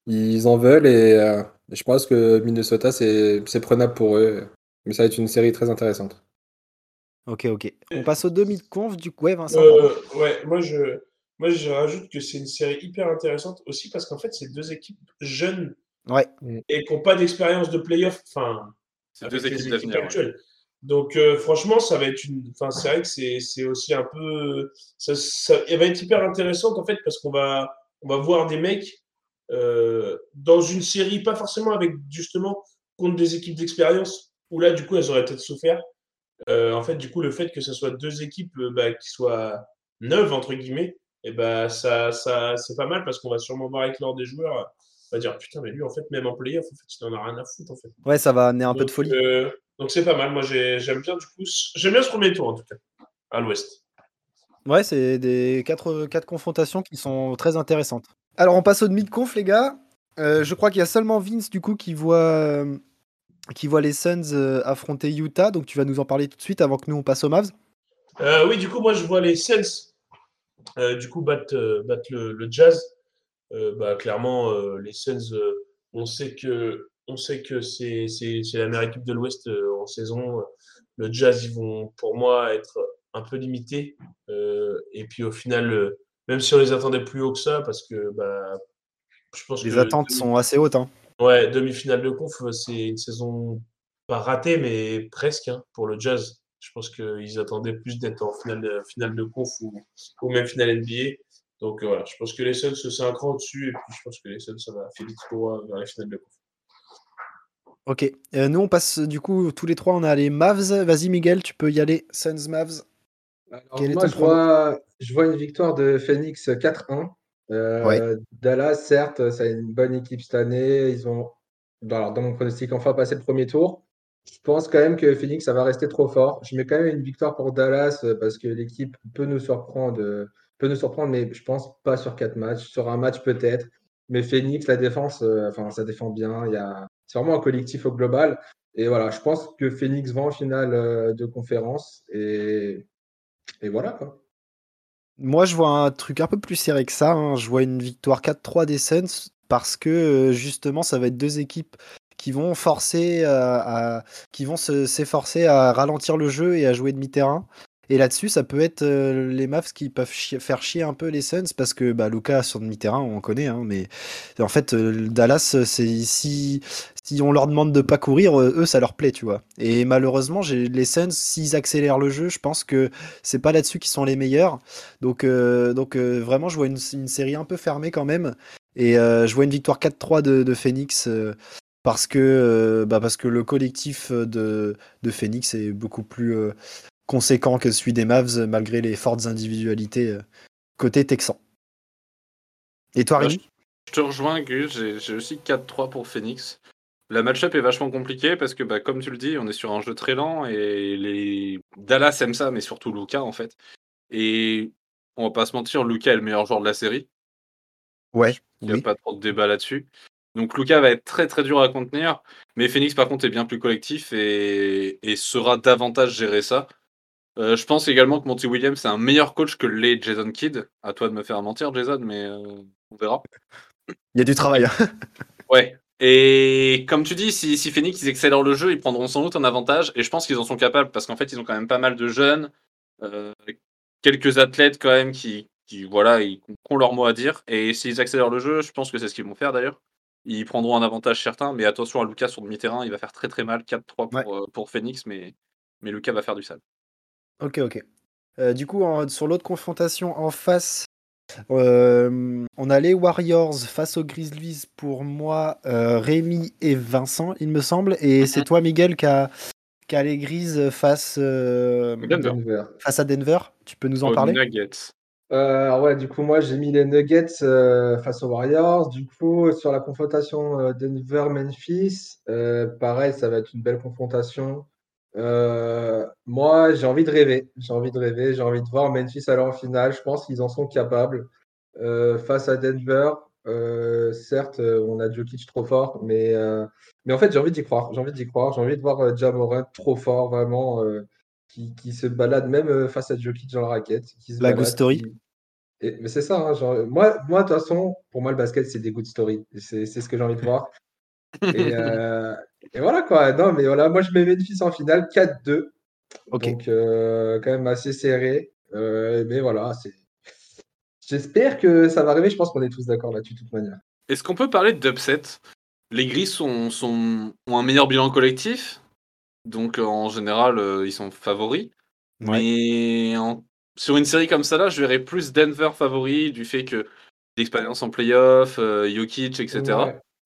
[SPEAKER 4] ils en veulent et euh, je pense que Minnesota, c'est prenable pour eux. Mais ça va être une série très intéressante.
[SPEAKER 1] Ok, ok. On passe au demi-conf du coup. Ouais, Vincent.
[SPEAKER 2] ouais, moi je, moi je rajoute que c'est une série hyper intéressante aussi parce qu'en fait, c'est deux équipes jeunes
[SPEAKER 1] ouais.
[SPEAKER 2] et qui n'ont pas d'expérience de playoff. Enfin,
[SPEAKER 3] c'est deux équipes, équipes actuelles.
[SPEAKER 2] Donc euh, franchement, ça va être une. Enfin, c'est vrai que c'est aussi un peu. Ça, ça, elle va être hyper intéressante en fait parce qu'on va on va voir des mecs euh, dans une série, pas forcément avec justement contre des équipes d'expérience où là du coup elles auraient peut-être souffert. Euh, en fait, du coup, le fait que ce soit deux équipes bah, qui soient neuves entre guillemets, et eh ben ça, ça c'est pas mal parce qu'on va sûrement voir avec l'ordre des joueurs on va dire putain mais lui en fait même en playoff en fait il en a rien à foutre en fait.
[SPEAKER 1] Ouais ça va amener un peu de folie.
[SPEAKER 2] Donc c'est pas mal. Moi j'aime bien du coup. J'aime bien ce premier tour en tout cas, à l'ouest.
[SPEAKER 1] Ouais, c'est des quatre, quatre confrontations qui sont très intéressantes. Alors on passe au demi-conf les gars. Euh, je crois qu'il y a seulement Vince du coup qui voit, euh, qui voit les Suns euh, affronter Utah. Donc tu vas nous en parler tout de suite avant que nous on passe aux Mavs.
[SPEAKER 2] oui, du coup moi je vois les Suns du coup battre, le, le, Jazz. bah, clairement les Suns, on sait que on sait que c'est la meilleure équipe de l'Ouest euh, en saison. Le Jazz, ils vont pour moi être un peu limités. Euh, et puis au final, euh, même si on les attendait plus haut que ça, parce que bah,
[SPEAKER 1] je pense les attentes sont assez hautes. Hein.
[SPEAKER 2] Ouais, demi-finale de conf, c'est une saison pas ratée, mais presque hein, pour le Jazz. Je pense qu'ils attendaient plus d'être en finale de, finale de conf ou, même finale NBA. Donc voilà, je pense que les Suns, c'est un cran au-dessus. Et puis je pense que les Suns, ça va faire vite vers la finale de conf.
[SPEAKER 1] Ok. Euh, nous, on passe du coup, tous les trois, on a les Mavs. Vas-y, Miguel, tu peux y aller. Suns Mavs.
[SPEAKER 5] Moi, je vois, je vois, une victoire de Phoenix 4-1. Euh, Dallas, certes, ça a une bonne équipe cette année. Ils ont, dans, dans mon pronostic, enfin passé le premier tour. Je pense quand même que Phoenix, ça va rester trop fort. Je mets quand même une victoire pour Dallas euh, parce que l'équipe peut nous surprendre, peut nous surprendre, mais je pense pas sur quatre matchs. Sur un match peut-être. Mais Phoenix, la défense, enfin, ça défend bien. Il y a, c'est vraiment un collectif au global. Et voilà, je pense que Phoenix va en finale euh, de conférence. Et, et voilà quoi.
[SPEAKER 1] Moi, je vois un truc un peu plus serré que ça. Hein. Je vois une victoire 4-3 des Suns parce que euh, justement, ça va être deux équipes qui vont forcer à, qui vont s'efforcer à ralentir le jeu et à jouer demi-terrain. Et là-dessus, ça peut être euh, les Mavs qui peuvent faire chier un peu les Suns parce que bah, Luca sur demi-terrain, on connaît, hein, mais en fait, euh, Dallas, si on leur demande de pas courir, euh, eux, ça leur plaît, tu vois. Et malheureusement, les Suns, s'ils accélèrent le jeu, je pense que c'est pas là-dessus qu'ils sont les meilleurs. Donc, donc vraiment, je vois une, série un peu fermée quand même. Et je vois une victoire 4-3 de, Phoenix parce que, bah parce que le collectif de, de Phoenix est beaucoup plus conséquent que celui des Mavs, malgré les fortes individualités euh, côté texan. Et toi, Rémi
[SPEAKER 3] Je te rejoins, Gus. J'ai aussi 4-3 pour Phoenix. La match-up est vachement compliquée parce que, bah, comme tu le dis, on est sur un jeu très lent et les Dallas aiment ça, mais surtout Luca en fait. Et on va pas se mentir, Luca est le meilleur joueur de la série.
[SPEAKER 1] Ouais.
[SPEAKER 3] Il n'y a pas trop de débat là-dessus. Donc Luca va être très très dur à contenir, mais Phoenix par contre est bien plus collectif et, et sera davantage gérer ça. Euh, je pense également que Monty Williams c'est un meilleur coach que les Jason Kidd. À toi de me faire mentir, Jason, mais euh, on verra.
[SPEAKER 1] Il y a du travail. Hein.
[SPEAKER 3] ouais. Et comme tu dis, si, si Phoenix ils excellent le jeu, ils prendront sans doute un avantage. Et je pense qu'ils en sont capables parce qu'en fait, ils ont quand même pas mal de jeunes, euh, quelques athlètes quand même qui, qui voilà, ils ont leur mot à dire. Et s'ils accélèrent le jeu, je pense que c'est ce qu'ils vont faire d'ailleurs. Ils prendront un avantage certain, mais attention à Lucas sur demi-terrain, il va faire très très mal. 4-3 pour, pour Phoenix, mais, mais Lucas va faire du sale.
[SPEAKER 1] Ok, ok. Euh, du coup, sur l'autre confrontation en face, euh, on a les Warriors face aux Grizzlies pour moi, euh, Rémi et Vincent, il me semble. Et mhm. c'est toi, Miguel, qui a, qui a les Grizzlies face,
[SPEAKER 5] Denver.
[SPEAKER 1] face à Denver. Tu peux nous en parler?
[SPEAKER 3] Nuggets.
[SPEAKER 5] ouais, du coup, moi j'ai mis les Nuggets face aux Warriors. Du coup, sur la confrontation Denver-Memphis, pareil, ça va être une belle confrontation. Euh, moi, j'ai envie de rêver. J'ai envie de rêver. J'ai envie de voir Memphis aller en finale. Je pense qu'ils en sont capables. Euh, face à Denver,
[SPEAKER 4] certes, on a Jokic trop fort, mais, mais en fait, j'ai envie d'y croire. J'ai envie d'y croire. J'ai envie de voir Jamoran trop fort, vraiment, qui, qui, se balade même face à Jokic dans la raquette. Qui
[SPEAKER 1] la good story.
[SPEAKER 4] mais c'est ça, hein, genre, moi, moi, de toute façon, pour moi, le basket, c'est des good stories. C'est ce que j'ai envie de voir. Et, et, voilà, quoi. Non, mais voilà, moi, je mets Memphis en finale 4-2. Donc, quand même assez serré. mais voilà, c'est J'espère que ça va arriver. Je pense qu'on est tous d'accord là-dessus, de toute manière.
[SPEAKER 3] Est-ce qu'on peut parler d'upset Les Gris sont, sont, ont un meilleur bilan collectif. Donc, en général, euh, ils sont favoris. Mais sur une série comme ça, là, je verrais plus Denver favori du fait que l'expérience en playoff, euh, Jokic, etc.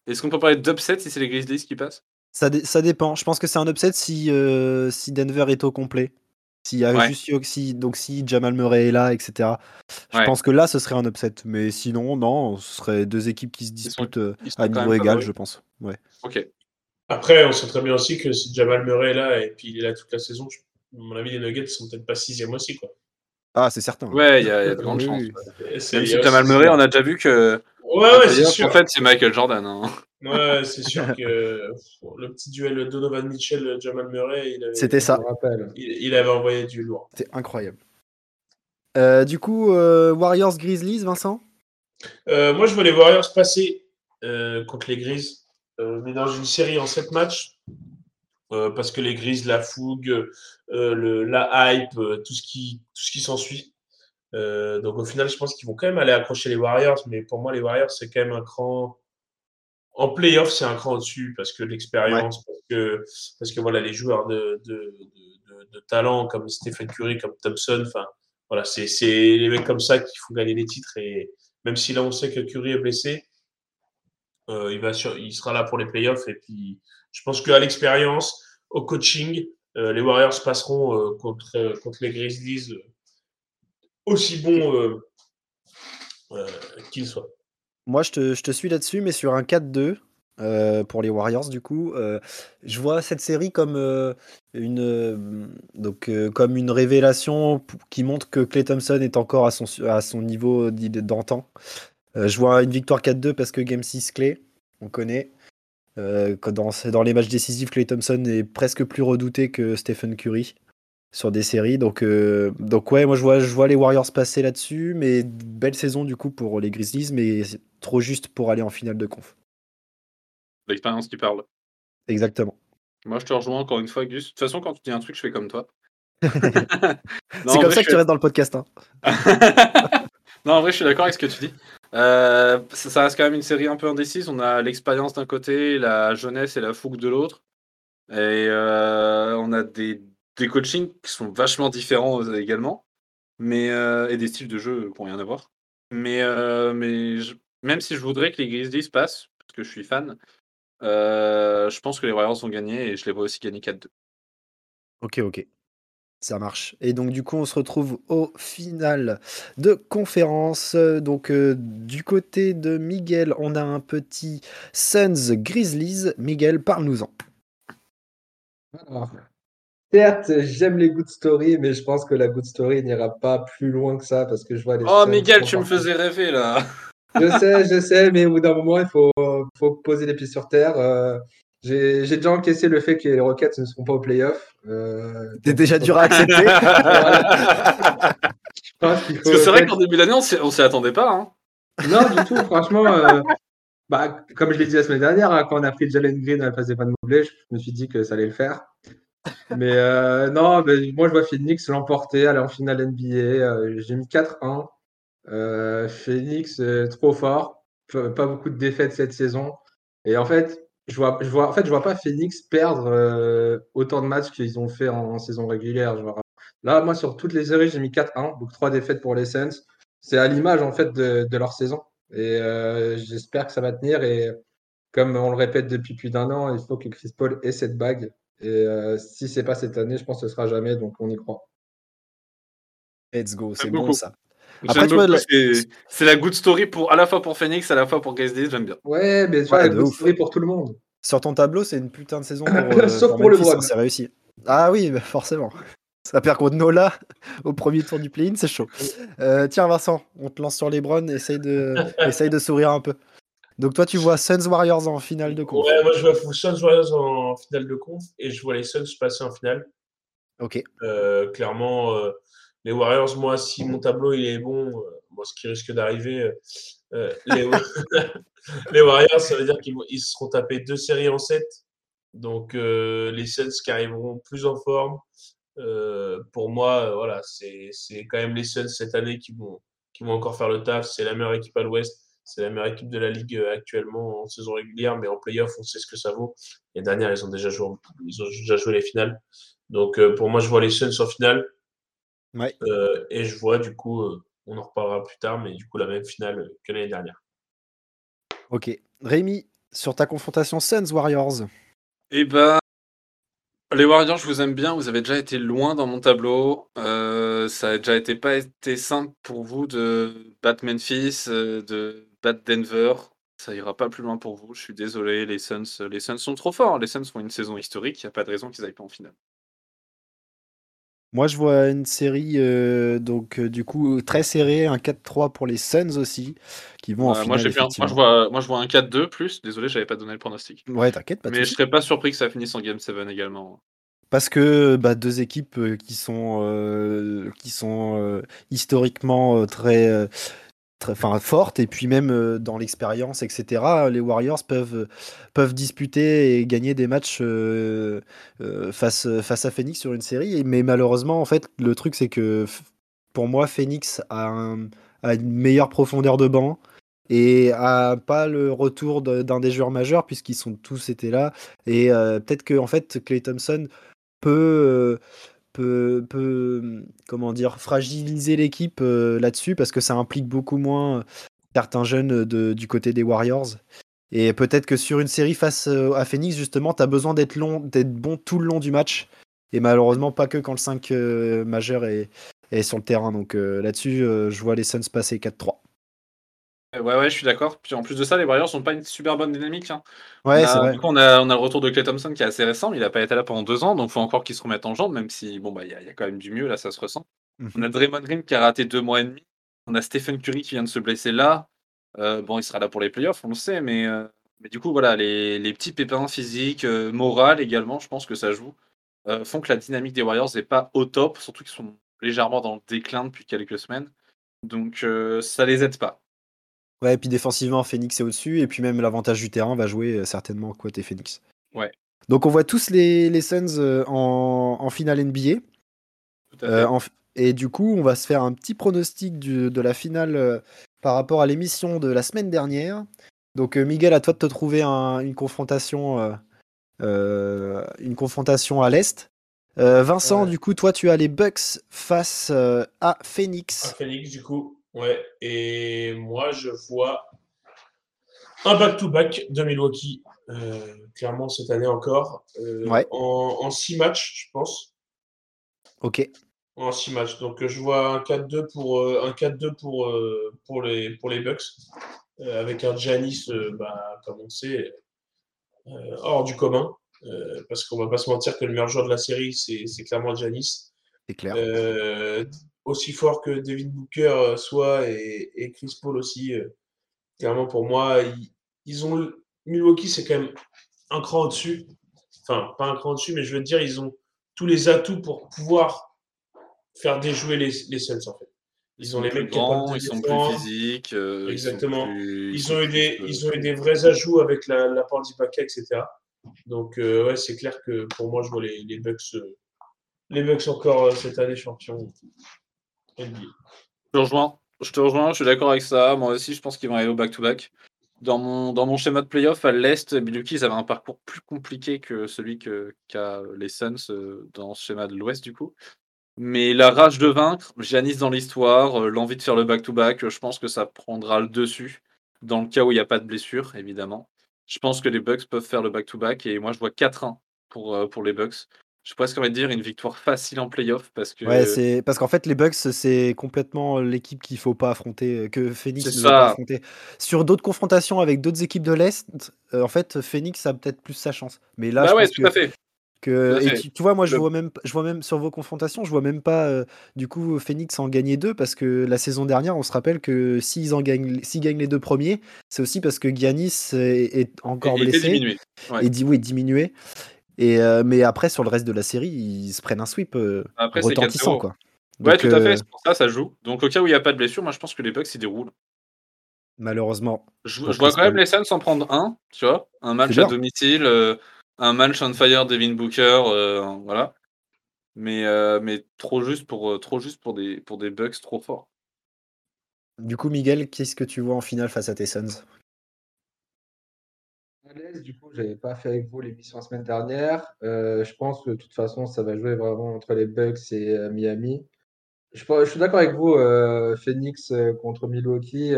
[SPEAKER 3] Est-ce qu'on peut parler d'upset si c'est les Grizzlies qui passent?
[SPEAKER 1] Ça, ça, dépend. Je pense que c'est un upset si, euh, si Denver est au complet. S'il y a juste si, donc si Jamal Murray est là, etc. Je pense que là, ce serait un upset. Mais sinon, non, ce serait deux équipes qui se disputent euh, à niveau égal, je pense. Ouais.
[SPEAKER 3] Ok.
[SPEAKER 2] Après, on sait très bien aussi que si Jamal Murray est là et puis il est là toute la saison, à mon avis, les Nuggets sont peut-être pas sixième aussi, quoi.
[SPEAKER 1] Ah, c'est certain.
[SPEAKER 3] Ouais, il y, a de grandes chances. Même si Jamal Murray, on a déjà vu que.
[SPEAKER 2] Ouais, ouais, c'est sûr.
[SPEAKER 3] En fait, c'est Michael Jordan. Hein.
[SPEAKER 2] Ouais, c'est sûr que le petit duel Donovan Mitchell, Jamal Murray,
[SPEAKER 1] c'était ça.
[SPEAKER 2] Il, avait envoyé du lourd.
[SPEAKER 1] C'était incroyable. Euh, du coup, euh, Warriors Grizzlies, Vincent?
[SPEAKER 2] Euh, Moi, je vois les Warriors passer contre les Grizz, mais dans une série en 7 matchs. Parce que les Grizz, la fougue, le, la hype, tout ce qui, tout ce qui s'ensuit. donc au final, je pense qu'ils vont quand même aller accrocher les Warriors, mais pour moi, les Warriors, c'est quand même un cran, en playoff, c'est un cran au-dessus parce que l'expérience, parce, que, parce que voilà, les joueurs de, de, de, talent comme Stephen Curry, comme Thompson, enfin, voilà, c'est les mecs comme ça qui font gagner les titres. Et même si là, on sait que Curry est blessé, euh, il, va sur, il sera là pour les playoffs. Et puis, je pense qu'à l'expérience, au coaching, euh, les Warriors passeront euh, contre, contre les Grizzlies aussi bons qu'ils soient.
[SPEAKER 1] Moi, je te, suis là-dessus, mais sur un 4-2 euh, pour les Warriors, du coup, euh, je vois cette série comme euh, une donc comme une révélation qui montre que Clay Thompson est encore à son à son niveau d'antan. je vois une victoire 4-2 parce que Game 6 Clay, on connaît. Dans, dans les matchs décisifs, Clay Thompson est presque plus redouté que Stephen Curry sur des séries. Donc, euh, donc ouais, moi je vois, je vois les Warriors passer là-dessus, mais belle saison du coup pour les Grizzlies, mais trop juste pour aller en finale de conf.
[SPEAKER 3] L'expérience qui parle.
[SPEAKER 1] Exactement.
[SPEAKER 3] Moi je te rejoins encore une fois, Gus. De toute façon, quand tu dis un truc, je fais comme toi.
[SPEAKER 1] C'est comme ça que tu restes dans le podcast. Hein.
[SPEAKER 3] non, en vrai, je suis d'accord avec ce que tu dis. Euh, ça, reste quand même une série un peu indécise. On a l'expérience d'un côté, la jeunesse et la fougue de l'autre. Et euh, on a des des coachings qui sont vachement différents euh, également, mais et des styles de jeu qui n'ont rien à voir. Mais, mais même si je voudrais que les Grizzlies passent, parce que je suis fan, je pense que les Warriors vont gagner et je les vois aussi gagner 4-2.
[SPEAKER 1] Ok, ok. Ça marche. Et donc, du coup, on se retrouve au final de conférence. Donc, du côté de Miguel, on a un petit Suns Grizzlies. Miguel, parle-nous-en.
[SPEAKER 4] Certes, j'aime les good stories, mais je pense que la good story n'ira pas plus loin que ça parce que je vois les.
[SPEAKER 3] Oh, Miguel, tu me faisais rêver là.
[SPEAKER 4] Je sais, je sais, mais au bout d'un moment, il faut, faut, poser les pieds sur terre. Euh, j'ai déjà encaissé le fait que les Rockets ne seront pas au playoff.
[SPEAKER 1] Euh, T'es déjà dur à accepter.
[SPEAKER 3] Parce que c'est vrai qu'en début d'année, on s'y attendait pas. Hein.
[SPEAKER 4] Non, du tout. Franchement, euh, bah, comme je l'ai dit la semaine dernière, hein, quand on a pris Jalen Green à la place des Van Mobley, je me suis dit que ça allait le faire. Mais euh, non, moi je vois Phoenix l'emporter, aller en finale NBA. Euh, j'ai mis 4-1. Euh, Phoenix trop fort, pas beaucoup de défaites cette saison. Et en fait, je vois, je vois, en fait, je vois pas Phoenix perdre autant de matchs qu'ils ont fait en, saison régulière. Là, moi sur toutes les séries, j'ai mis 4-1, donc 3 défaites pour les Suns. C'est à l'image en fait de, de, leur saison. Et j'espère que ça va tenir. Et comme on le répète depuis plus d'un an, il faut que Chris Paul ait cette bague. Et euh, si c'est pas cette année, je pense que ce sera jamais, donc on y croit.
[SPEAKER 1] Let's go, c'est bon ça.
[SPEAKER 3] C'est la good story pour à la fois pour Phoenix, à la fois pour Grizzlies, j'aime bien.
[SPEAKER 4] Ouais, mais tu vois, la good story pour tout le monde.
[SPEAKER 1] Sur ton tableau, c'est une putain de saison pour, euh, Sauf pour, le c'est réussi. Ah oui, bah, forcément. Ça perd contre Nola au premier tour du play-in, c'est chaud. Euh, tiens, Vincent, on te lance sur les Browns, essaye de, essaye de sourire un peu. Donc, toi, tu vois Suns Warriors en finale de conf.
[SPEAKER 2] Ouais, moi, je vois Suns Warriors en finale de conf et je vois les Suns passer en finale.
[SPEAKER 1] Ok.
[SPEAKER 2] Euh, clairement, euh, les Warriors, moi, si mon tableau il est bon, moi, ce qui risque d'arriver, les... les, Warriors, ça veut dire qu'ils seront tapés deux séries en 7. Donc, les Suns qui arriveront plus en forme. Euh, pour moi, euh, voilà, c'est quand même les Suns cette année qui vont, encore faire le taf. C'est la meilleure équipe à l'Ouest. C'est la meilleure équipe de la Ligue euh, actuellement en saison régulière, mais en playoff, on sait ce que ça vaut. Les dernières, ils ont déjà joué, ils ont déjà joué les finales. Donc, pour moi, je vois les Suns en finale.
[SPEAKER 1] Ouais.
[SPEAKER 2] et je vois, du coup, on en reparlera plus tard, mais du coup, la même finale que l'année dernière.
[SPEAKER 1] Ok. Rémi, sur ta confrontation Suns-Warriors
[SPEAKER 3] Eh ben, les Warriors, je vous aime bien. Vous avez déjà été loin dans mon tableau. Euh, ça a déjà été pas été simple pour vous de battre Memphis, euh, de battre Denver. Ça ira pas plus loin pour vous. Je suis désolé. Les Suns, les Suns sont trop forts. Les Suns font une saison historique. Il n'y a pas de raison qu'ils aillent pas en finale.
[SPEAKER 1] Moi, je vois une série, euh, donc du coup, très serrée, un 4-3 pour les Suns aussi, qui vont en finale.
[SPEAKER 3] Moi, je vois, moi, je vois un 4-2 plus. Désolé, j'avais pas donné le pronostic.
[SPEAKER 1] Ouais, t'inquiète, pas
[SPEAKER 3] Mais je serais pas surpris que ça finisse en Game 7 également.
[SPEAKER 1] Parce que bah, deux équipes euh, qui sont, euh, qui sont euh, historiquement très, très fortes, et puis même dans l'expérience, etc., les Warriors peuvent, peuvent disputer et gagner des matchs face, face à Phoenix sur une série. Mais malheureusement, en fait, le truc, c'est que pour moi, Phoenix a, une meilleure profondeur de banc et a pas le retour d'un des joueurs majeurs puisqu'ils sont tous été là et peut-être que en fait Clay Thompson peut, peut, comment dire, fragiliser l'équipe là-dessus parce que ça implique beaucoup moins certains jeunes de, du côté des Warriors. Et peut-être que sur une série face à Phoenix, justement, tu as besoin d'être long, d'être bon tout le long du match. Et malheureusement, pas que quand le 5 majeur est, est, sur le terrain. Donc là-dessus, je vois les Suns passer 4-3.
[SPEAKER 3] Ouais, ouais, je suis d'accord. Puis en plus de ça, les Warriors sont pas une super bonne dynamique. Hein.
[SPEAKER 1] Ouais, c'est vrai.
[SPEAKER 3] on a, on a le retour de Clay Thompson qui est assez récent, mais il a pas été là pendant deux ans, donc il faut encore qu'il se remette en jambes, même si bon bah il y, a quand même du mieux là, ça se ressent. Mmh on a Draymond Green qui a raté deux mois et demi. On a Stephen Curry qui vient de se blesser là. Euh, bon, il sera là pour les playoffs, on le sait, mais, euh, mais du coup voilà, les, les petits pépins physiques, euh, moraux également, je pense que ça joue, font que la dynamique des Warriors n'est pas au top, surtout qu'ils sont légèrement dans le déclin depuis quelques semaines. Donc ça les aide pas.
[SPEAKER 1] Ouais, et puis défensivement, Phoenix est au-dessus, et puis même l'avantage du terrain va jouer euh, certainement côté Phoenix.
[SPEAKER 3] Ouais.
[SPEAKER 1] Donc on voit tous les, les Suns euh, en, finale NBA. Euh, et du coup, on va se faire un petit pronostic de la finale par rapport à l'émission de la semaine dernière. Donc Miguel, à toi de te trouver une confrontation, une confrontation à l'est. Vincent, du coup, toi, tu as les Bucks face à Phoenix.
[SPEAKER 2] À Phoenix, du coup. Ouais, et moi, je vois un back-to-back de Milwaukee, euh, clairement cette année encore, euh, en, six matchs, je pense.
[SPEAKER 1] Ok.
[SPEAKER 2] En six matchs. Donc, je vois un 4-2 pour, euh, un 4-2 pour, pour, les, pour les Bucks, avec un Janis, bah, comme on sait, hors du commun. parce qu'on va pas se mentir que le meilleur joueur de la série, c'est clairement Janis.
[SPEAKER 1] C'est clair
[SPEAKER 2] aussi fort que David Booker euh, soit et, Chris Paul aussi. Euh, clairement, pour moi, ils, ont Milwaukee, c'est quand même un cran au-dessus. Enfin, pas un cran au-dessus, mais je veux dire, ils ont tous les atouts pour pouvoir faire déjouer les, les Suns, en fait.
[SPEAKER 3] Ils ont les mecs grands, ils sont plus physiques. Euh,
[SPEAKER 2] Exactement. Ils, ont eu des, ils ont eu des vrais ajouts avec la, la part du paquet, etc. Donc, ouais, c'est clair que pour moi, je vois les, les Bucks, les Bucks encore cette année champions.
[SPEAKER 3] Je te rejoins. Je te rejoins, je suis d'accord avec ça. Moi aussi, je pense qu'ils vont aller au back-to-back. Dans mon, dans mon schéma de playoff, à l'Est, Milwaukee, ils avaient un parcours plus compliqué que celui qu'a les Suns euh, dans ce schéma de l'Ouest, du coup. Mais la rage de vaincre, Giannis dans l'histoire, euh, l'envie de faire le back-to-back, je pense que ça prendra le dessus. Dans le cas où il n'y a pas de blessure, évidemment. Je pense que les Bucks peuvent faire le back-to-back et moi je vois 4-1 pour, euh, pour les Bucks je presque envie de dire une victoire facile en playoff parce que.
[SPEAKER 1] Ouais, c'est parce qu'en fait les Bucks c'est complètement l'équipe qu'il faut pas affronter, que Phoenix ne veut pas affronter. Sur d'autres confrontations avec d'autres équipes de l'est, euh, en fait Phoenix a peut-être plus sa chance. Mais là,
[SPEAKER 3] bah
[SPEAKER 1] je
[SPEAKER 3] ouais,
[SPEAKER 1] pense
[SPEAKER 3] tout à fait.
[SPEAKER 1] Que, et tu, vois, moi, je vois même, je vois même sur vos confrontations, je vois même pas du coup Phoenix en gagner deux parce que la saison dernière, on se rappelle que s'ils en gagnent, s'ils gagnent les deux premiers, c'est aussi parce que Giannis est, encore blessé
[SPEAKER 3] diminué.
[SPEAKER 1] et dit oui diminué. Et mais après sur le reste de la série, ils se prennent un sweep retentissant quoi.
[SPEAKER 3] ouais, tout à fait. C'est pour ça, ça joue. Donc au cas où il n'y a pas de blessure, moi je pense que les Bucks ils déroulent.
[SPEAKER 1] Malheureusement.
[SPEAKER 3] Je, vois quand même les Suns en prendre un, tu vois, un match à domicile un match on fire Devin Booker, euh, voilà. Mais, euh, mais trop juste pour euh, trop juste pour des pour des Bucks trop forts.
[SPEAKER 1] Du coup, Miguel, qu'est-ce que tu vois en finale face à tes Suns?
[SPEAKER 5] Du coup, j'avais pas fait avec vous l'émission la semaine dernière. je pense que de toute façon, ça va jouer vraiment entre les Bucks et Miami. Je, je, suis d'accord avec vous, Phoenix contre Milwaukee.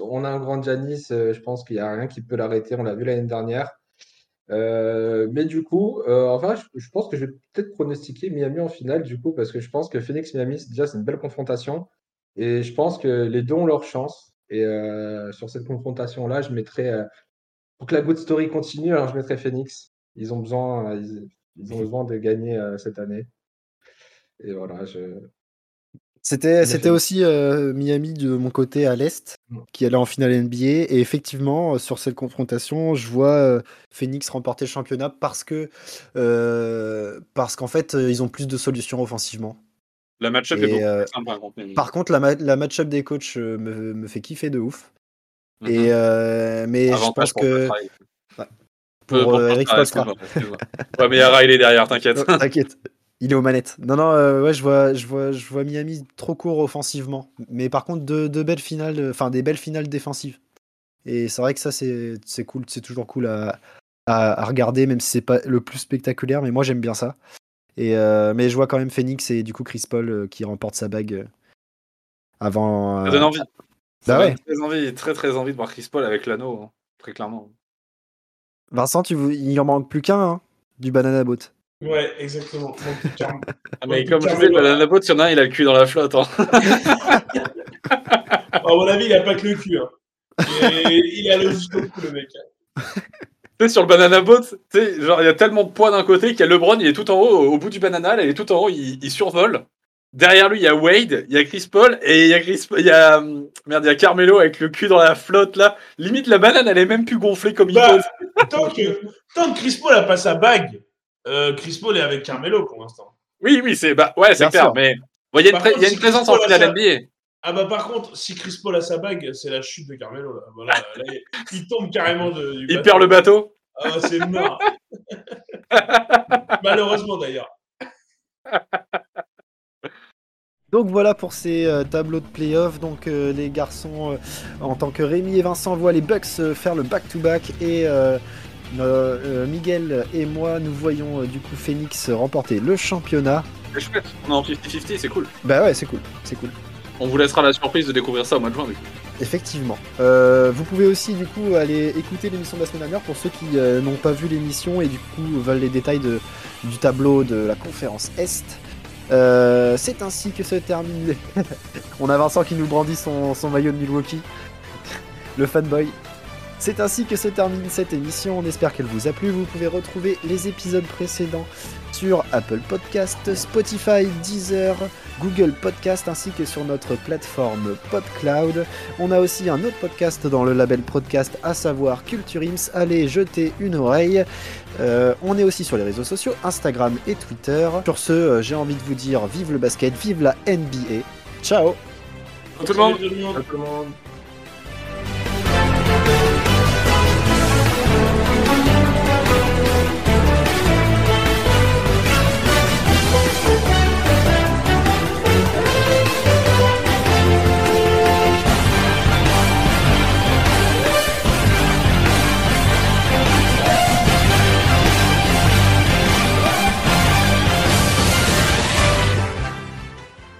[SPEAKER 5] on a un grand Janis, je pense qu'il n'y a rien qui peut l'arrêter. On l'a vu l'année dernière. Euh, mais du coup, euh, enfin, je, pense que je vais peut-être pronostiquer Miami en finale, du coup, parce que je pense que Phoenix-Miami, déjà, c'est une belle confrontation. Et je pense que les deux ont leur chance. Et euh, sur cette confrontation-là, je mettrais, pour que la good story continue, alors je mettrais Phoenix. Ils ont besoin, ils ont besoin de gagner cette année. Et voilà, je,
[SPEAKER 1] c'était, c'était aussi euh, Miami de mon côté à l'Est qui allait en finale NBA. Et effectivement, euh, sur cette confrontation, je vois euh, Phoenix remporter le championnat parce que parce qu'en fait, ils ont plus de solutions offensivement.
[SPEAKER 3] La match-up est beaucoup plus par contre.
[SPEAKER 1] Par contre, la, la match-up des coachs me, me, fait kiffer de ouf. Mm-hmm. Et, mais je pense que.
[SPEAKER 3] Pour, Eric Spoelstra. ouais, mais il y a Riley derrière, t'inquiète.
[SPEAKER 1] t'inquiète. Il est aux manettes. Non, non, euh, ouais, je vois, je, vois, je vois Miami trop court offensivement. Mais par contre, de, belles finales, euh, enfin des belles finales défensives. Et c'est vrai que ça, c'est cool. C'est toujours cool à, à, regarder, même si c'est pas le plus spectaculaire. Mais moi, j'aime bien ça. Et, euh, mais je vois quand même Phoenix et du coup Chris Paul qui remporte sa bague avant.
[SPEAKER 3] Ça donne envie.
[SPEAKER 1] Bah ouais.
[SPEAKER 3] Très envie, très très envie de voir Chris Paul avec l'anneau, hein, très clairement.
[SPEAKER 1] Vincent, tu, il en manque plus qu'un hein, du banana boat.
[SPEAKER 2] Ouais, exactement.
[SPEAKER 3] ah, mais comme je disais, la boat, il y en a un, il a le cul dans la flotte. Hein.
[SPEAKER 2] à mon avis, il a pas que le cul. Hein. Il, a le jusqu'au cou, le mec.
[SPEAKER 3] Tu sais, sur le banana boat, tu sais, genre, il y a tellement de poids d'un côté qu'il y a LeBron, il est tout en haut, au bout du banana, il est tout en haut, il, survole. Derrière lui, il y a Wade, il y a Chris Paul, et il y a Chris, il y a, merde, il y a Carmelo avec le cul dans la flotte, là. Limite, la banane, elle est même plus gonflée comme il
[SPEAKER 2] bah, tant que, tant que Chris Paul a pas sa bague, euh, Chris Paul est avec Carmelo pour l'instant.
[SPEAKER 3] Oui, oui, c'est bah, ouais, c'est clair, mais il y, a une, présence en finale NBA.
[SPEAKER 2] Ah bah par contre, si Chris Paul a sa bague, c'est la chute de Carmelo. Là. Voilà, il tombe carrément de,
[SPEAKER 3] du Il perd le bateau.
[SPEAKER 2] Ah, c'est mort. Malheureusement d'ailleurs.
[SPEAKER 1] Donc voilà pour ces euh, tableaux de playoff. Donc euh, les garçons, en tant que Rémi et Vincent, voient les Bucks faire le back-to-back et euh, Miguel et moi, nous voyons euh, du coup Phoenix remporter le championnat.
[SPEAKER 3] C'est chouette, on est en 50-50, c'est cool.
[SPEAKER 1] Bah ouais, c'est cool, c'est cool.
[SPEAKER 3] On vous laissera la surprise de découvrir ça au mois de juin, du coup.
[SPEAKER 1] Effectivement. Euh, vous pouvez aussi, du coup, aller écouter l'émission de la semaine dernière pour ceux qui n'ont pas vu l'émission et du coup veulent les détails de, du tableau de la conférence Est. c'est ainsi que se termine. On a Vincent qui nous brandit son, son maillot de Milwaukee. le fanboy. C'est ainsi que se termine cette émission, on espère qu'elle vous a plu. Vous pouvez retrouver les épisodes précédents sur Apple Podcast, Spotify, Deezer, Google Podcast ainsi que sur notre plateforme PodCloud. On a aussi un autre podcast dans le label podcast à savoir Culture Ims. Allez jeter une oreille. Euh, on est aussi sur les réseaux sociaux, Instagram et Twitter. Sur ce, euh, j'ai envie de vous dire vive le basket, vive la NBA. Ciao
[SPEAKER 3] tout le monde.